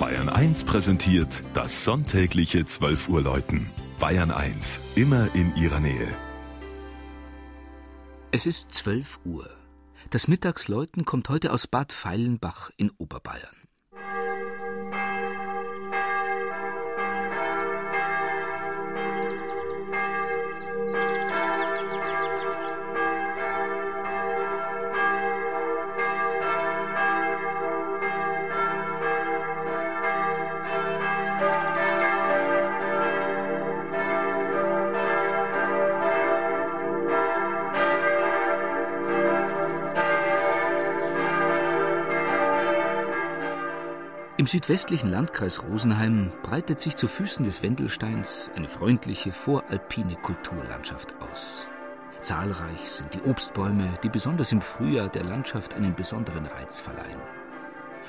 Bayern 1 präsentiert das sonntägliche 12 Uhr Läuten. Bayern 1, immer in ihrer Nähe. Es ist 12 Uhr. Das Mittagsläuten kommt heute aus Bad Feilenbach in Oberbayern. Im südwestlichen Landkreis Rosenheim breitet sich zu Füßen des Wendelsteins eine freundliche voralpine Kulturlandschaft aus. Zahlreich sind die Obstbäume, die besonders im Frühjahr der Landschaft einen besonderen Reiz verleihen.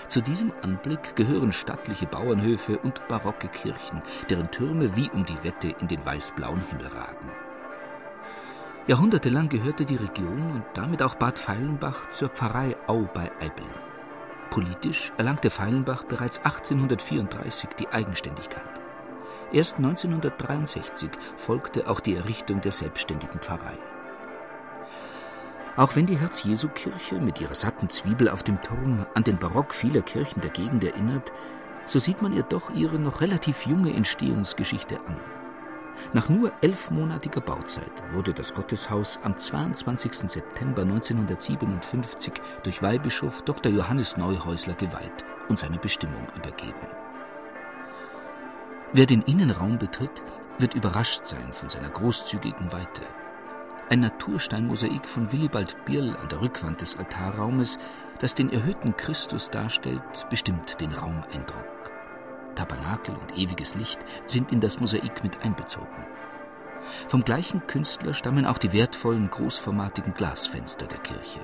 Zu diesem Anblick gehören stattliche Bauernhöfe und barocke Kirchen, deren Türme wie um die Wette in den weiß-blauen Himmel ragen. Jahrhundertelang gehörte die Region und damit auch Bad Feilenbach zur Pfarrei Au bei Aibling. Politisch erlangte Feilenbach bereits 1834 die Eigenständigkeit. Erst 1963 folgte auch die Errichtung der selbstständigen Pfarrei. Auch wenn die Herz-Jesu-Kirche mit ihrer satten Zwiebel auf dem Turm an den Barock vieler Kirchen der Gegend erinnert, so sieht man ihr doch ihre noch relativ junge Entstehungsgeschichte an. Nach nur elfmonatiger Bauzeit wurde das Gotteshaus am 22. September 1957 durch Weihbischof Dr. Johannes Neuhäusler geweiht und seiner Bestimmung übergeben. Wer den Innenraum betritt, wird überrascht sein von seiner großzügigen Weite. Ein Natursteinmosaik von Willibald Bierl an der Rückwand des Altarraumes, das den erhöhten Christus darstellt, bestimmt den Raumeindruck. Tabernakel und ewiges Licht sind in das Mosaik mit einbezogen. Vom gleichen Künstler stammen auch die wertvollen großformatigen Glasfenster der Kirche.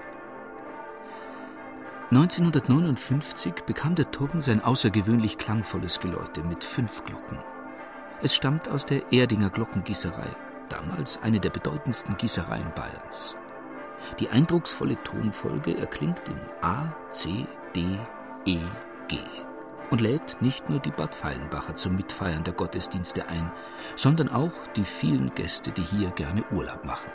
1959 bekam der Turm sein außergewöhnlich klangvolles Geläute mit fünf Glocken. Es stammt aus der Erdinger Glockengießerei, damals eine der bedeutendsten Gießereien Bayerns. Die eindrucksvolle Tonfolge erklingt in A, C, D, E, G und lädt nicht nur die Bad Feilenbacher zum Mitfeiern der Gottesdienste ein, sondern auch die vielen Gäste, die hier gerne Urlaub machen.